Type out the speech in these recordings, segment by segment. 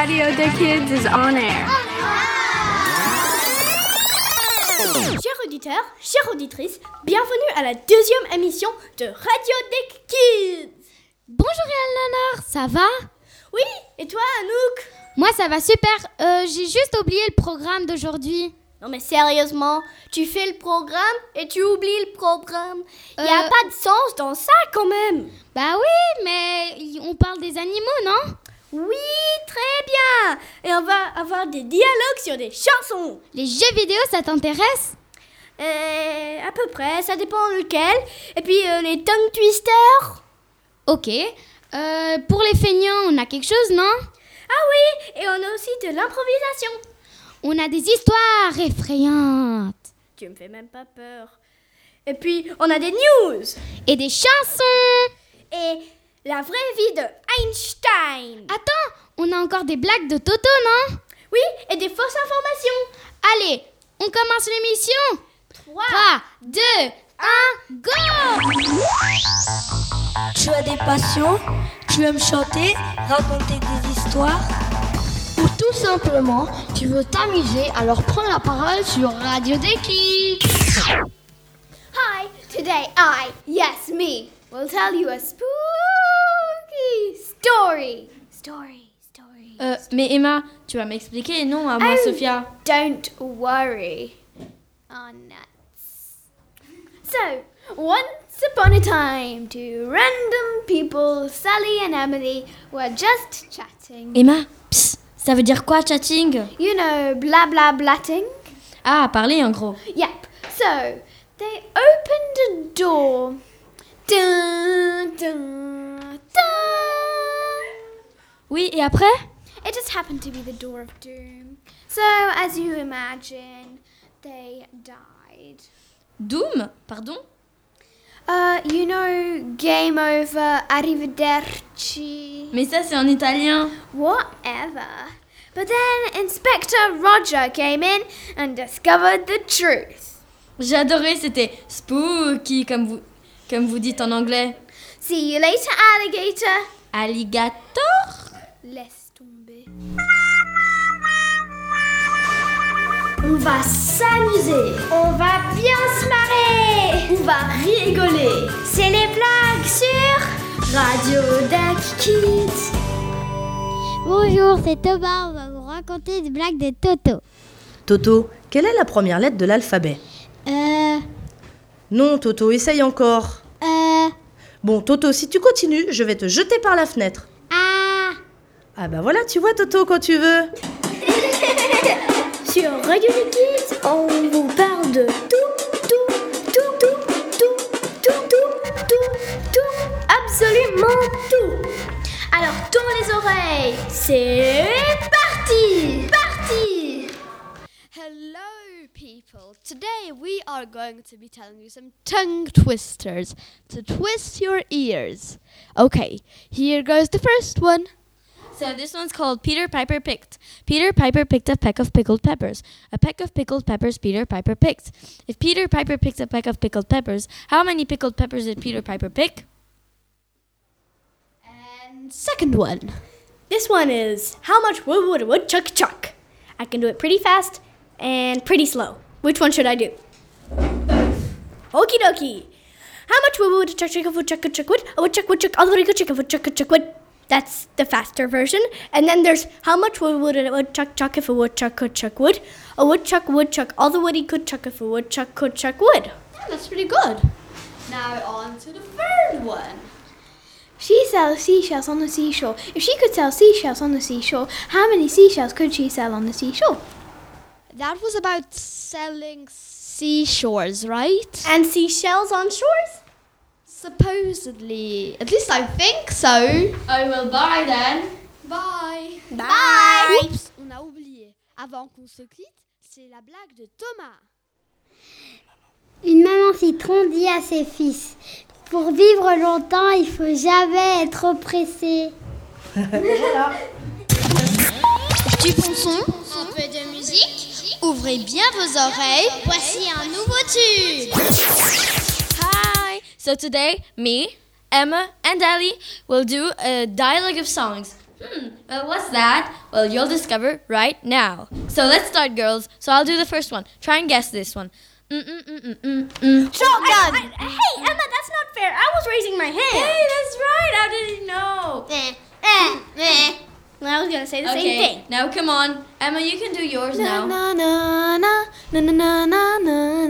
Radio Day Kids is on air. Chers auditeurs, chères auditrices, bienvenue à la deuxième émission de Radio Deck Kids. Bonjour Eleanor, ça va? Oui, et toi Anouk? Moi ça va super, euh, j'ai juste oublié le programme d'aujourd'hui. Non mais sérieusement, tu fais le programme et tu oublies le programme. Il n'y a Euh. pas de sens dans ça quand même. Bah oui, mais on parle des animaux, non? Oui, très bien. Et on va avoir des dialogues sur des chansons. Les jeux vidéo, ça t'intéresse? Euh, à peu près, ça dépend lequel. Et puis euh, les tongue twisters? Ok. Euh, pour les feignants, on a quelque chose, non? Ah oui, et on a aussi de l'improvisation. On a des histoires effrayantes. Tu me fais même pas peur. Et puis on a des news. Et des chansons Et la vraie vie de Einstein. Attends, on a encore des blagues de Toto, non? Oui, et des fausses informations. Allez, on commence l'émission 3, 3, 2, 1, go Tu as des passions, tu aimes chanter, raconter des histoires? Ou tout simplement tu veux t'amuser, alors prends la parole sur Radio des Kids. Hi, today I, yes me, will tell you a spooky story. Story, story. Euh, mais Emma, tu vas m'expliquer, non, à moi, Oh. Sophia Don't worry. Oh, nuts. So, once upon a time, two random people, Sally and Emily, were just chatting. Emma, psst, ça veut dire quoi, chatting You know, blah blah blatting? Ah, parler en gros. Yep. So, they opened a door. Dun, dun, dun. Oui, et après? It just happened to be the door of doom. So, as you imagine, they died. Doom? Pardon? Uh, you know, game over, arrivederci, Mais ça, c'est en italien. whatever. But then Inspector Roger came in and discovered the truth. J'ai adoré, c'était spooky, comme vous, comme vous dites en anglais. See you later, alligator. Alligator? Laisse tomber. On va s'amuser. On va bien se marrer. On va rigoler. C'est les blagues sur Radio Duck Kids. Bonjour, c'est Thomas, on va vous raconter des blagues de Toto. Toto, quelle est la première lettre de l'alphabet? Euh, Non, Toto, essaye encore. euh, Bon, Toto, si tu continues, je vais te jeter par la fenêtre. Ah, Ah bah voilà, tu vois Toto quand tu veux. Sur Radio Kids, on vous parle de tout, tout, tout, tout, tout, tout, tout, tout, tout, absolument tout. Alors tourne les oreilles. C'est parti, parti. Hello, people. Today we are going to be telling you some tongue twisters to twist your ears. Okay, here goes the first one. So this one's called Peter Piper Picked. Peter Piper picked a peck of pickled peppers. A peck of pickled peppers Peter Piper picked. If Peter Piper picked a peck of pickled peppers, how many pickled peppers did Peter Piper pick? And second one. This one is how much wood would a woodchuck chuck? I can do it pretty fast and pretty slow. Which one should I do? Okie dokie. How much wood would a chuck chuck a woodchuck chuck wood? A woodchuck woodchuck all the way chuck a woodchuck chuck wood. That's the faster version. And then there's how much wood would a woodchuck chuck if a woodchuck could chuck wood? A woodchuck would chuck all the wood he could chuck if a woodchuck could chuck wood. That's pretty good. Now on to the third one. She sells seashells on the seashore. If she could sell seashells on the seashore, how many seashells could she sell on the seashore? That was about selling seashores, right? And seashells on shores? Supposedly. At least I think so. I will buy then. Bye. Bye! Oups, on a oublié. Avant qu'on se quitte, c'est la blague de Thomas. Une maman citron dit à ses fils Pour vivre longtemps, il faut jamais être pressé. Du bon son, un peu de musique. Ouvrez bien vos oreilles. Voici un nouveau tube. So today, me, Emma, and Ellie will do a dialogue of songs. Hmm, well, what's that? Well, you'll discover right now. So let's start, girls. So I'll do the first one. Try and guess this one. Mm, Mm-mm-mm-mm-mm. Shotgun. I, I, hey, Emma, that's not fair. I was raising my hand. Hey, that's right. How did you know? Eh, eh, eh. I was gonna say the okay, same thing. now come on, Emma. You can do yours now. Uh, I,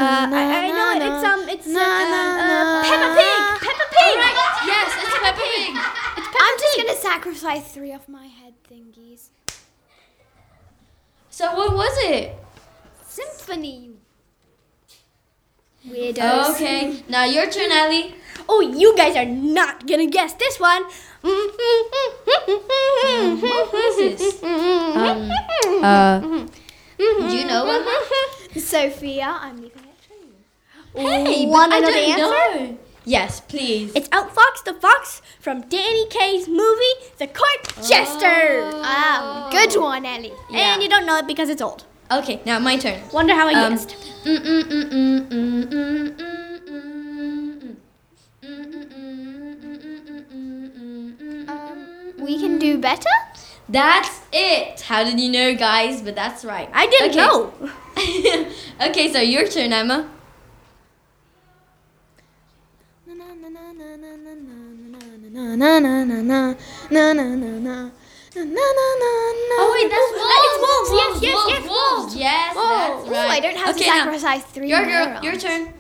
I know it. It's um, it's uh, uh, Peppa Pig. Peppa Pig. Yes, it's Peppa Pig. I'm just gonna sacrifice three of my head thingies. So what was it? Symphony. Weirdos. Okay, now your turn, Ellie. Oh, you guys are not gonna guess this one. What was this? Um, uh, do you know what? Sophia, I'm leaving it to you. Hey, but Wanna I don't answer? know. Yes, please. It's Outfox the Fox from Danny Kaye's movie, The Court Jester. Ah, good one, Ellie. Yeah. And you don't know it because it's old. Okay, now my turn. Wonder how I Um, guessed. We can do better? That's it. How did you know, guys? But that's right. I didn't Okay. know. okay, so your turn, Emma. Oh wait, that's wolves. It's wolves. Yes, yes, wolves, yes, wolves. wolves. Yes, that's Ooh, right. I don't have okay, to now, three Your girl, your turn.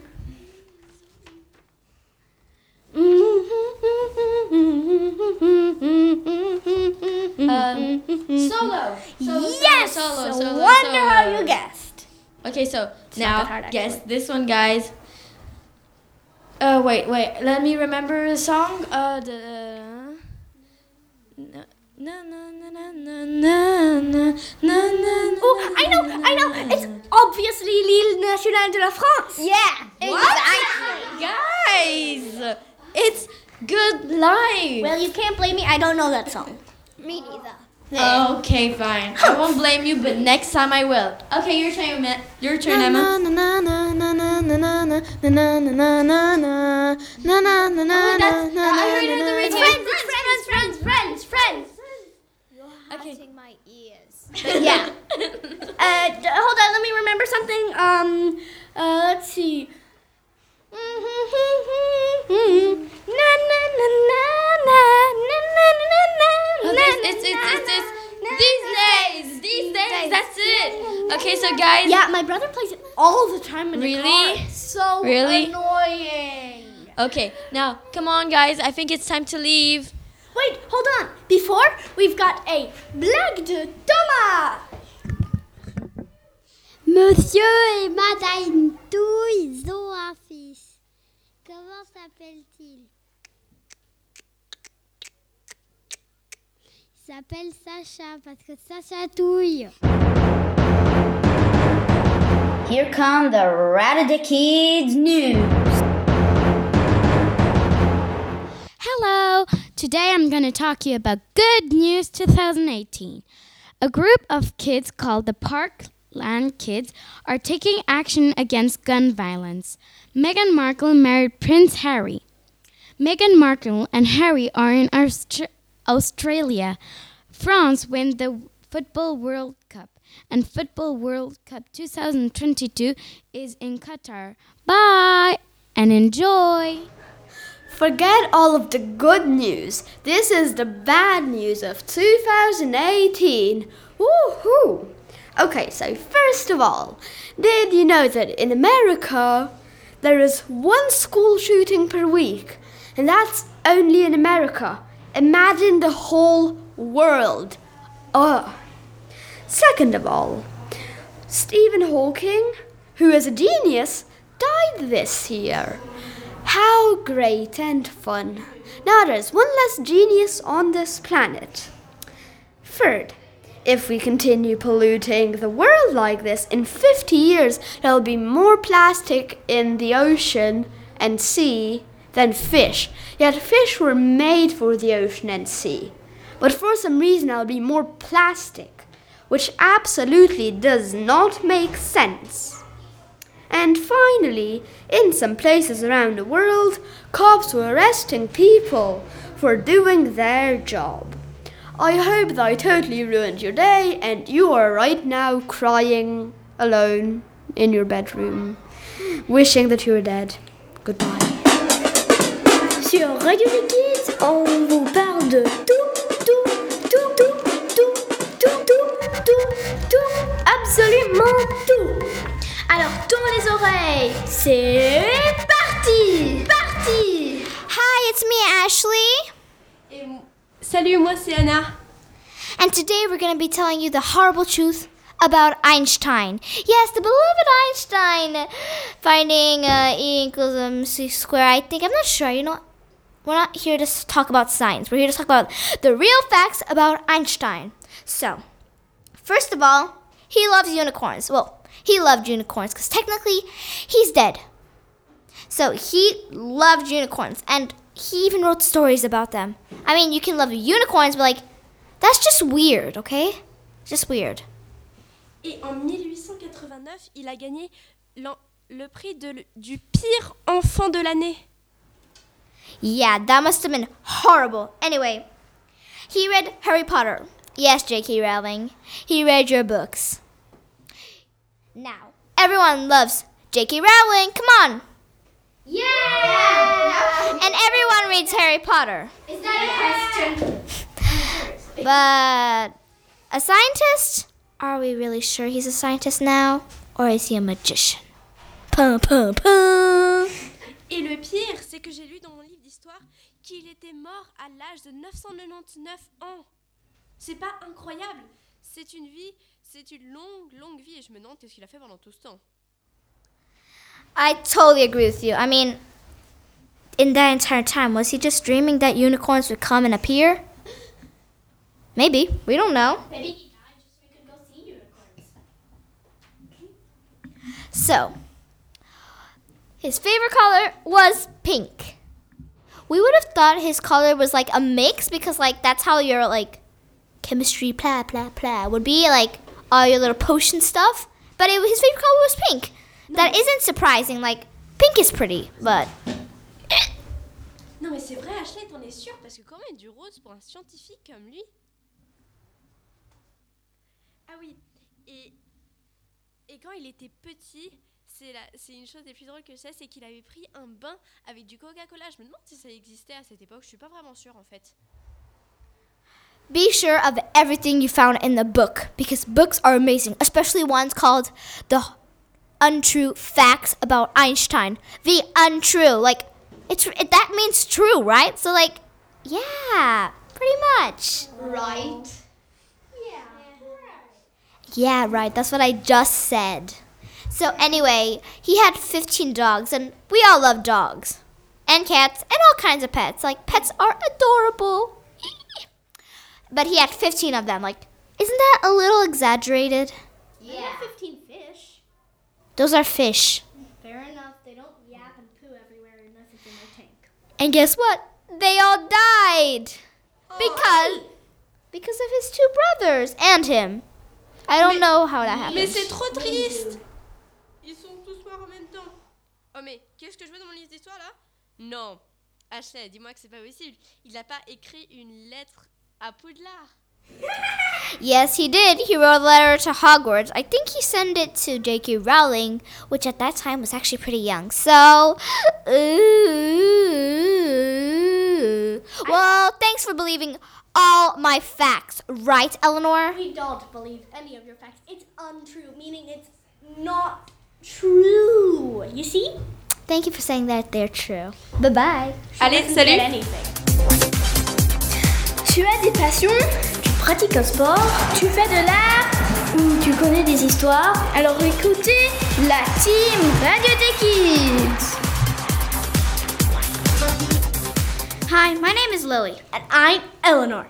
Um, solo. solo. yes. Solo. Solo. Wonder how you guessed. Okay, so it's now hard, guess this one, guys. Uh, wait, wait. Let me remember the song. Uh, the. na Na na na na na na na na Oh, I know, I know. It's obviously L'Île Nationale de la France. Yeah, exactly. Guys, it's good life. Well, you can't blame me. I don't know that song. Me neither okay, fine. I won't blame you, but next time I will. Okay, your turn, Emma. Your turn, Emma. Oh, that's, I heard it the radio. friends, it's friends, friends, friends, friends. Okay. Hurting my ears. yeah. Uh, d- hold on. Let me remember something. Um. Uh. Let's see. Mm-hmm. Oh, it's, it's, it's, it's, it's these days, these days, that's it. Okay, so guys, Yeah, my brother plays it all the time in the car. It's so Really? annoying. okay, now come on, guys. I think it's time to leave. Wait, hold on. Before we've got a blague de Thomas. Monsieur et Madame Touille, ont un fils. Comment s'appelle-t-il Il s'appelle Sacha parce que Sacha touille. Here come the Ratata Kids news. Hello! Today I'm going to talk to you about Good News 2018. A group of kids called the Parkland Kids are taking action against gun violence. Meghan Markle married Prince Harry. Meghan Markle and Harry are in Austra- Australia. France win the Football World Cup, and Football World Cup 2022 is in Qatar. Bye and enjoy! Forget all of the good news. This is the bad news of 2018. Woohoo! Okay, so first of all, did you know that in America there is one school shooting per week? And that's only in America. Imagine the whole world. Ugh. Second of all, Stephen Hawking, who is a genius, died this year. How great and fun. Now there's one less genius on this planet. Third, if we continue polluting the world like this, in 50 years there'll be more plastic in the ocean and sea than fish. Yet fish were made for the ocean and sea. But for some reason I'll be more plastic, which absolutely does not make sense. And finally, in some places around the world, cops were arresting people for doing their job. I hope that I totally ruined your day and you are right now crying alone in your bedroom, wishing that you were dead. Goodbye. Sur Radio Kids, on vous parle de tout, tout, tout, tout, tout, tout, tout, tout, tout, absolument tout. Alors tourne les oreilles, c'est parti, parti. Hi, it's me, Ashley. Salut, moi c'est Anna. And today we're going to be telling you the horrible truth about Einstein. Yes, the beloved Einstein finding uh, E equals mc square. I think I'm not sure. You know? We're not here to talk about science. We're here to talk about the real facts about Einstein. So, first of all, he loves unicorns. Well, he loved unicorns because technically he's dead. So he loved unicorns, and he even wrote stories about them. I mean, you can love unicorns, but like, that's just weird, okay? Just weird. Et en 1889, il a gagné le prix de du pire enfant de l'année. Yeah, that must have been horrible. Anyway, he read Harry Potter. Yes, J.K. Rowling. He read your books. Now, everyone loves J.K. Rowling. Come on. Yeah! And everyone reads Harry Potter. Is that a question? But a scientist? Are we really sure he's a scientist now? Or is he a magician? Pum, pum, pum. Et le pire, c'est que j'ai lu dans mon livre d'histoire qu'il était mort à l'âge de 999 ans. C'est pas incroyable C'est une vie, c'est une longue, longue vie et je me demande qu'est-ce qu'il a fait pendant tout ce temps. I totally agree with you. I mean, in that entire time, was he just dreaming that unicorns would come and appear? Maybe. We don't know. Maybe he died just so we could go see unicorns. So, his favorite color was pink. We would have thought his color was like a mix because, like, that's how your, like, chemistry, blah, blah, blah, would be like all your little potion stuff. But it, his favorite color was pink. That isn't surprising. Like, pink is pretty, but Non mais c'est vrai, Ashley, t'en es sûr Parce que comment est du rose pour un scientifique comme lui Ah oui, et, et quand il était petit, c'est la- c'est une chose des plus drôles que je sais, c'est qu'il avait pris un bain avec du Coca-Cola. Je me demande si ça existait à cette époque, je suis pas vraiment sûre en fait. be sure of everything you found in the book because books are amazing, especially ones called The Untrue Facts About Einstein. The untrue, like it's it, that means true, right? So like, yeah, pretty much. Right. Yeah. Yeah, right. That's what I just said. So anyway, he had 15 dogs and we all love dogs and cats and all kinds of pets. Like pets are adorable. but he had 15 of them. Like isn't that a little exaggerated? Yeah. 15 fish. Those are fish. Fair enough. They don't yap and poo everywhere unless it's in their tank. And guess what? They all died. Because because of his two brothers and him. I don't know how that happened. Mais c'est trop triste Oh mais, qu'est-ce que je vois dans mon livre d'histoire là Non. Ashley, dis-moi que c'est pas possible. Il n'a pas écrit une lettre à Poudlard. Yes, he did. He wrote a letter to Hogwarts. I think he sent it to J.K. Rowling, which at that time was actually pretty young. So, ooh. well, thanks for believing all my facts, right, Eleanor? We don't believe any of your facts. It's untrue, meaning it's not true. You see? Thank you for saying that they're true. Bye bye. Allez, Doesn't salut anything. Tu as des passions Tu pratiques un sport Tu fais de l'art Ou tu connais des histoires Alors écoutez la team Radio des Kids Hi, my name is Lily, And I'm Eleanor,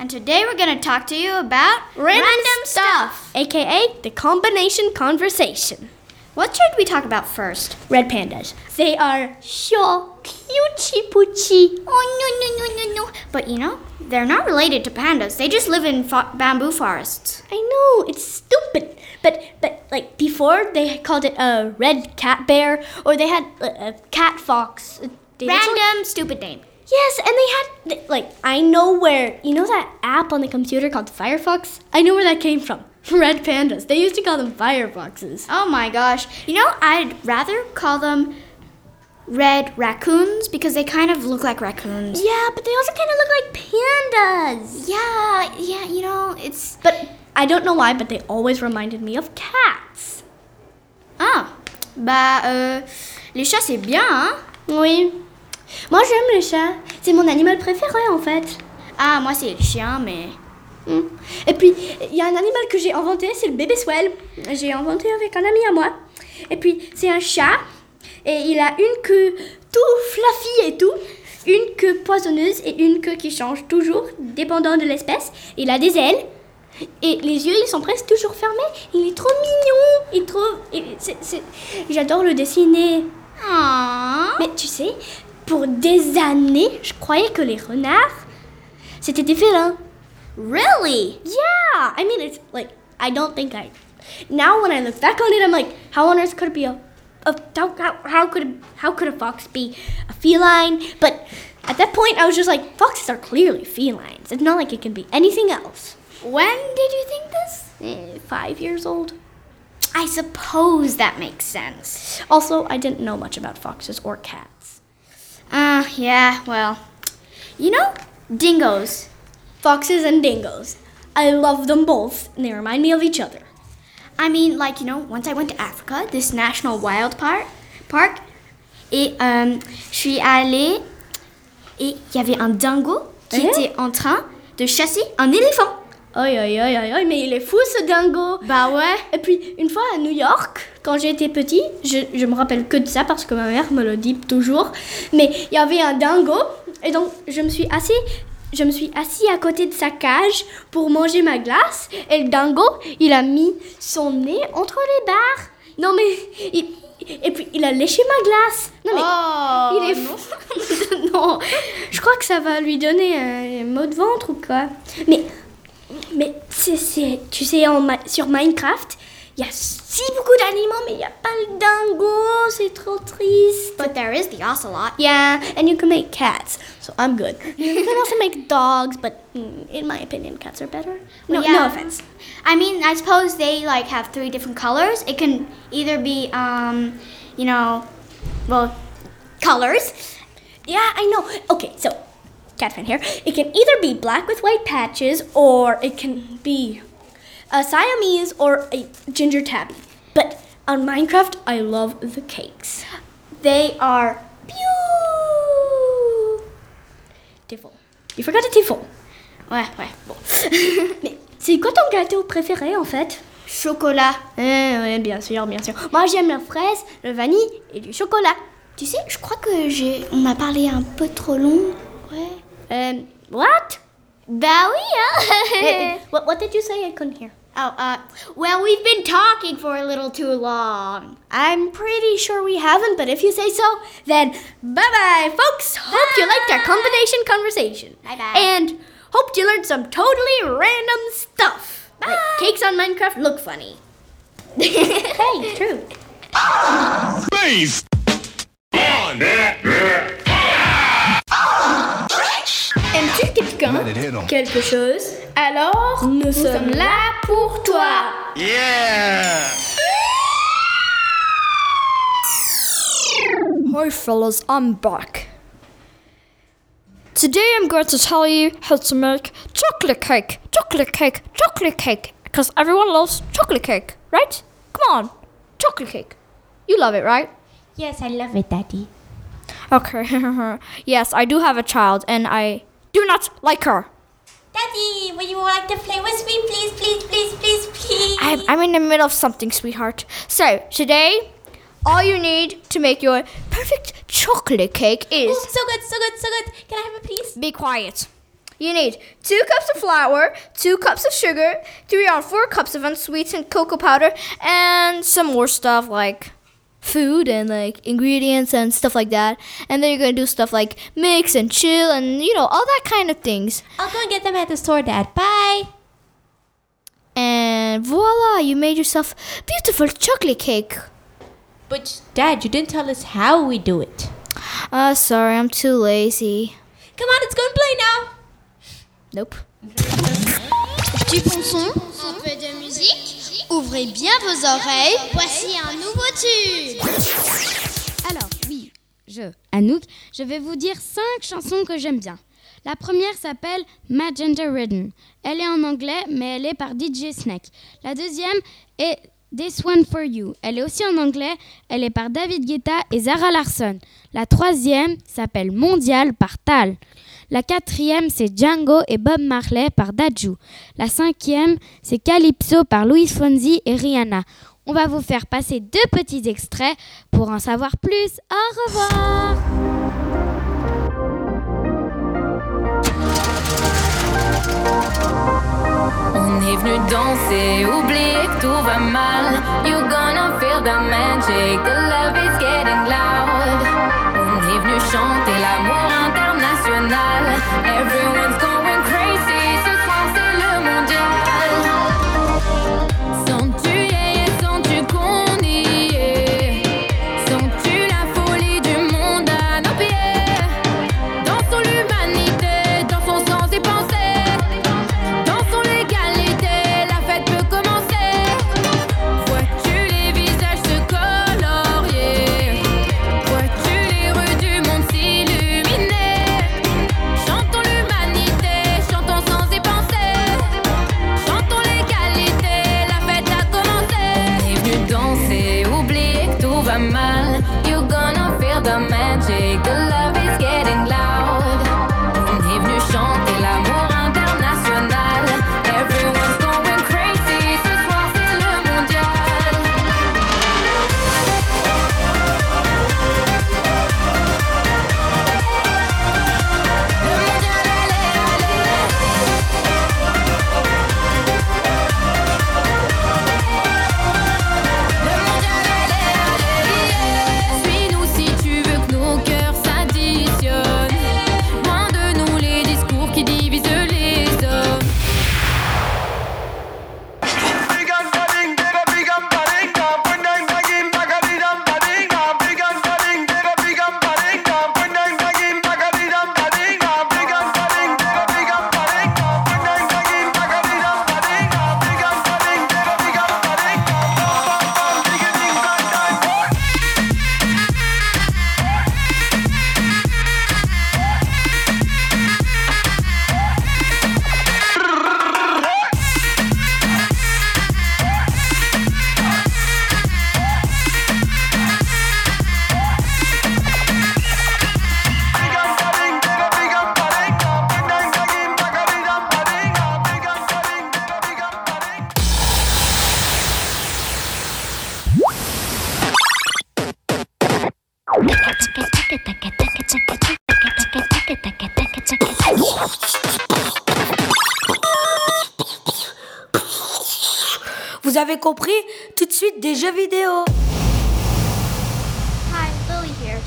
and today we're going to talk to you about Random Stuff, aka the combination conversation. What should we talk about first? Red pandas. They are so cutesy poochie. Oh, no, no, no, no, no. But you know, they're not related to pandas. They just live in fo- bamboo forests. I know it's stupid, but but like before they called it a red cat bear, or they had a, a cat fox. Uh, That's what- Random, stupid name. Yes, and they had like I know where you know that app on the computer called Firefox. I know where that came from. Red pandas. They used to call them fireboxes. Oh my gosh. You know, I'd rather call them red raccoons because they kind of look like raccoons. Yeah, but they also kind of look like pandas. Yeah, yeah, you know, it's. But I don't know why, but they always reminded me of cats. Ah, bah, euh, les chats c'est bien, hein? Oui. Moi j'aime les chats. C'est mon animal préféré en fait. Ah, moi c'est le chien, mais. Hmm. Et puis, il y a un animal que j'ai inventé, c'est le bébé swell. J'ai inventé avec un ami à moi. Et puis, c'est un chat. Et il a une queue tout fluffy et tout. Une queue poisonneuse et une queue qui change toujours, dépendant de l'espèce. Il a des ailes. Et les yeux, ils sont presque toujours fermés. Il est trop mignon. Il est trop... J'adore le dessiner. Ah. Mais tu sais, pour des années, je croyais que les renards, c'était des félins. Really? Yeah, I mean it's like I don't think I. Now when I look back on it, I'm like, how on earth could it be a, a how, how, how could how could a fox be a feline? But at that point, I was just like, foxes are clearly felines. It's not like it can be anything else. When did you think this? Eh, five years old. I suppose that makes sense. Also, I didn't know much about foxes or cats. Ah, yeah, well. You know, dingoes. Foxes and dingoes. I love them both, and they remind me of each other. I mean, like, you know, once I went to Africa, this national wild park, park et euh, je suis allée et il y avait un dingo qui Eh? était en train de chasser un éléphant. Aïe, aïe, aïe, aïe, mais il est fou ce dingo! Bah ouais. Et puis, une fois à New York, quand j'étais petit, je, je me rappelle que de ça parce que ma mère me le dit toujours, mais il y avait un dingo, et donc je me suis assis. Je me suis assis à côté de sa cage pour manger ma glace et le dingo, il a mis son nez entre les barres. Non mais il- et puis il a léché ma glace. Non mais Oh, il est fou. non, je crois que ça va lui donner un mot de ventre ou quoi. Mais mais c'est, c'est- tu sais, en sur Minecraft, il y a si beaucoup d'animaux, mais il n'y a pas le dingo. C'est trop triste. But there is the ocelot. Yeah, and you can make cats, so I'm good. You can also make dogs, but mm, in my opinion, cats are better. No, Well, yeah. no offense. I mean, I suppose they like have three different colors. It can either be, um, you know, well, colors. Yeah, I know. Okay, so cat fan here. It can either be black with white patches, or it can be a Siamese or a ginger tabby. But on Minecraft, I love the cakes. They are beautiful. You forgot a tifo. Ouais, ouais, bon. Mais c'est quoi ton gâteau préféré en fait? Chocolat. Eh ouais, bien sûr, bien sûr. Moi j'aime la fraise, le vanille et du chocolat. Tu sais, je crois que j'ai. On a parlé un peu trop long. Ouais. Um, what? Bah oui, hein. Eh, eh, what, what did you say? I couldn't hear? Oh, uh, well, we've been talking for a little too long. I'm pretty sure we haven't, but if you say so, then bye bye, folks. Hope you liked our combination conversation. Bye bye. And hope you learned some totally random stuff. Like cakes on Minecraft look funny. hey, true. Based on Aimes-tu quelqu'un Let it hit 'em. Quelque chose Alors, nous, sommes là pour toi. Yeah! Hi fellas, I'm back. Today I'm going to tell you how to make chocolate cake, chocolate cake, chocolate cake. Because everyone loves chocolate cake, right? Come on, chocolate cake. You love it, right? Yes, I love it, Daddy. Okay. yes, I do have a child and I do not like her. Daddy, would you like to play with me, please, please, please, please, please? I'm, I'm in the middle of something, sweetheart. So, today, all you need to make your perfect chocolate cake is. Oh, so good, so good, so good. Can I have a piece? Be quiet. You need two cups of flour, two cups of sugar, three or four cups of unsweetened cocoa powder, and some more stuff like food and like ingredients and stuff like that. And then you're gonna do stuff like mix and chill and you know all that kind of things. I'll go and get them at the store, Dad. Bye. And voila, you made yourself beautiful chocolate cake. But, Dad, you didn't tell us how we do it. Uh, sorry, I'm too lazy. Come on, let's go and play now. Nope. Ouvrez bien vos oreilles. Voici un nouveau tube. Alors, oui, je, Anouk, je vais vous dire cinq chansons que j'aime bien. La première s'appelle Magenta Ridden. Elle est en anglais, mais elle est par DJ Snake. La deuxième est This One For You. Elle est aussi en anglais. Elle est par David Guetta et Zara Larsson. La troisième s'appelle Mondial par Tal. La quatrième, c'est Django et Bob Marley par Daju. La cinquième, c'est Calypso par Louis Fonzi et Rihanna. On va vous faire passer deux petits extraits pour en savoir plus. Au revoir On est venu danser, oublier tout va mal. You gonna feel the magic, the love is getting loud. On est venu chanter l'amour international. Everyone's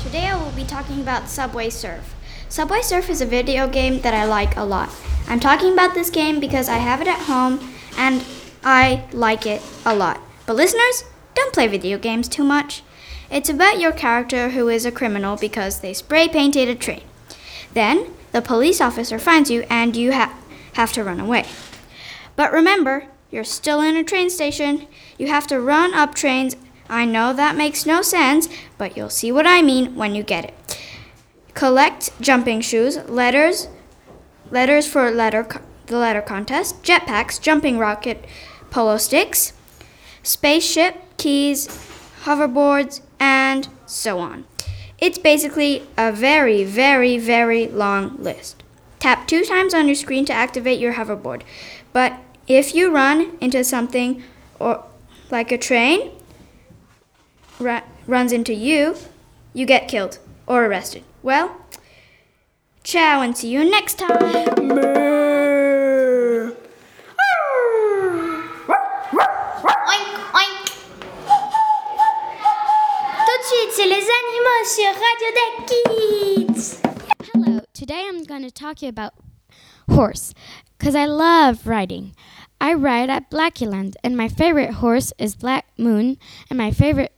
Today I will be talking about Subway Surf. Subway Surf is a video game that I like a lot. I'm talking about this game because I have it at home and I like it a lot. But listeners, don't play video games too much. It's about your character who is a criminal because they spray painted a train. Then the police officer finds you and you ha- have to run away. But remember, you're still in a train station. You have to run up trains. I know that makes no sense, but you'll see what I mean when you get it. Collect jumping shoes, letters, letters for letter co- the letter contest, jetpacks, jumping rocket, pogo sticks, spaceship, keys, hoverboards, and so on. It's basically a very, very, very long list. Tap two times on your screen to activate your hoverboard. But if you run into something or like a train ru- runs into you, you get killed or arrested. Well, ciao and see you next time. Hello, today I'm going to talk to you about horse because I love riding. I ride at Blackyland, and my favorite horse is Black Moon, and my favorite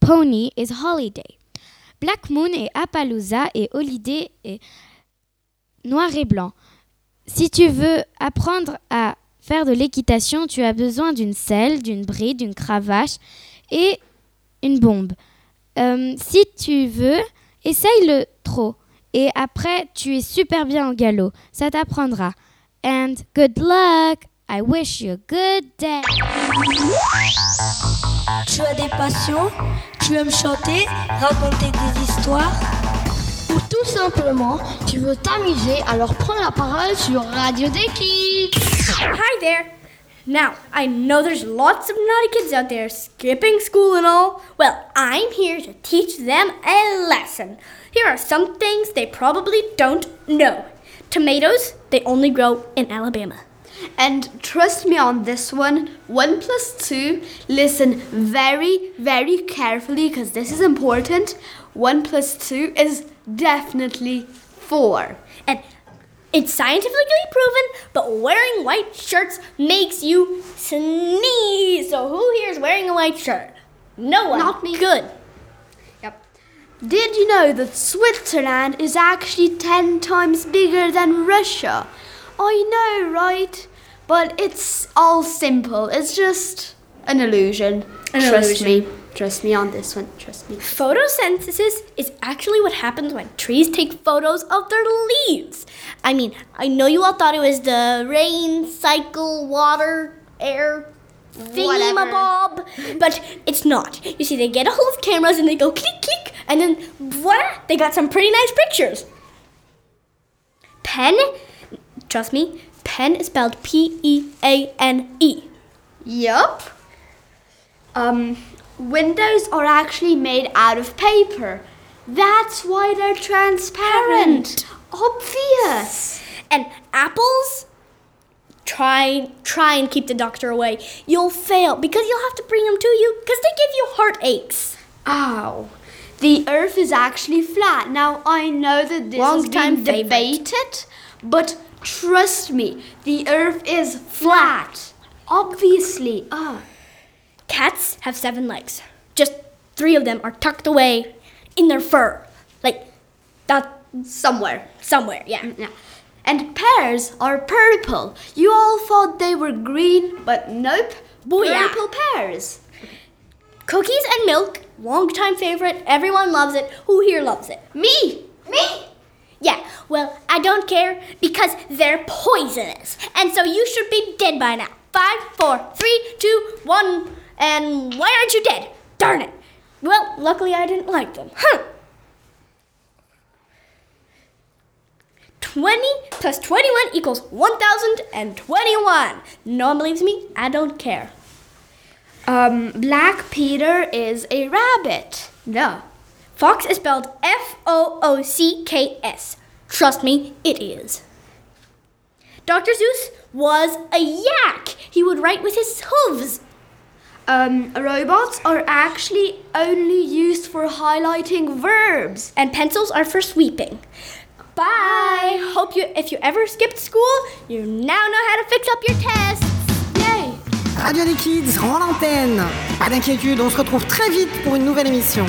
pony is Holiday. Black Moon est Appaloosa et Holiday est noir et blanc. Si tu veux apprendre à faire de l'équitation, tu as besoin d'une selle, d'une bride, d'une cravache et une bombe. Euh, si tu veux, essaye le trop. Et après, tu es super bien au galop. Ça t'apprendra. And good luck! I wish you a good day. Tu as des passions Tu aimes chanter Raconter des histoires Ou tout simplement, tu veux t'amuser alors prends la parole sur Radio des Kids Hi there. Now, I know there's lots of naughty kids out there skipping school and all. Well, I'm here to teach them a lesson. Here are some things they probably don't know. Tomatoes, they only grow in Alabama. And trust me on this one, 1 plus 2, listen very, very carefully because this is important. 1 plus 2 is definitely 4. And it's scientifically proven, but wearing white shirts makes you sneeze. So who here is wearing a white shirt? No one. Not me. Good. Yep. Did you know that Switzerland is actually 10 times bigger than Russia? I know, right? But it's all simple. It's just an illusion. An Trust illusion. me. Trust me on this one. Trust me. Photosynthesis is actually what happens when trees take photos of their leaves. I mean, I know you all thought it was the rain cycle, water, air, thingamabob, but it's not. You see, they get a hold of cameras and they go click, click, and then voila, they got some pretty nice pictures. Pen, trust me, pen is spelled P E A N E. Yup. Um, windows are actually made out of paper. That's why they're transparent. Obvious. And apples, try try and keep the doctor away. You'll fail because you'll have to bring them to you because they give you heartaches. Ow. The earth is actually flat. Now, I know that this Long has time been debated, but trust me, the earth is flat. Obviously. Ah. Cats have seven legs. Just three of them are tucked away in their fur, like that somewhere. Somewhere, yeah. Yeah. And pears are purple. You all thought they were green, but nope. Booyah. Purple pears. Cookies and milk, long-time favorite. Everyone loves it. Who here loves it? Me. Me. Yeah. Well, I don't care because they're poisonous, and so you should be dead by now. Five, four, three, two, one. And why aren't you dead? Darn it. Well, luckily I didn't like them. Huh. 20 plus 21 equals 1021. No one believes me? I don't care. Um, Black Peter is a rabbit. No. Fox is spelled F O O C K S. Trust me, it is. Dr. Seuss was a yak. He would write with his hooves. Um, robots are actually only used for highlighting verbs. And pencils are for sweeping. Bye. Hope you, if you ever skipped school, you now know how to fix up your tests. Yay. Radio des Kids rend l'antenne. Pas d'inquiétude, on se retrouve très vite pour une nouvelle émission.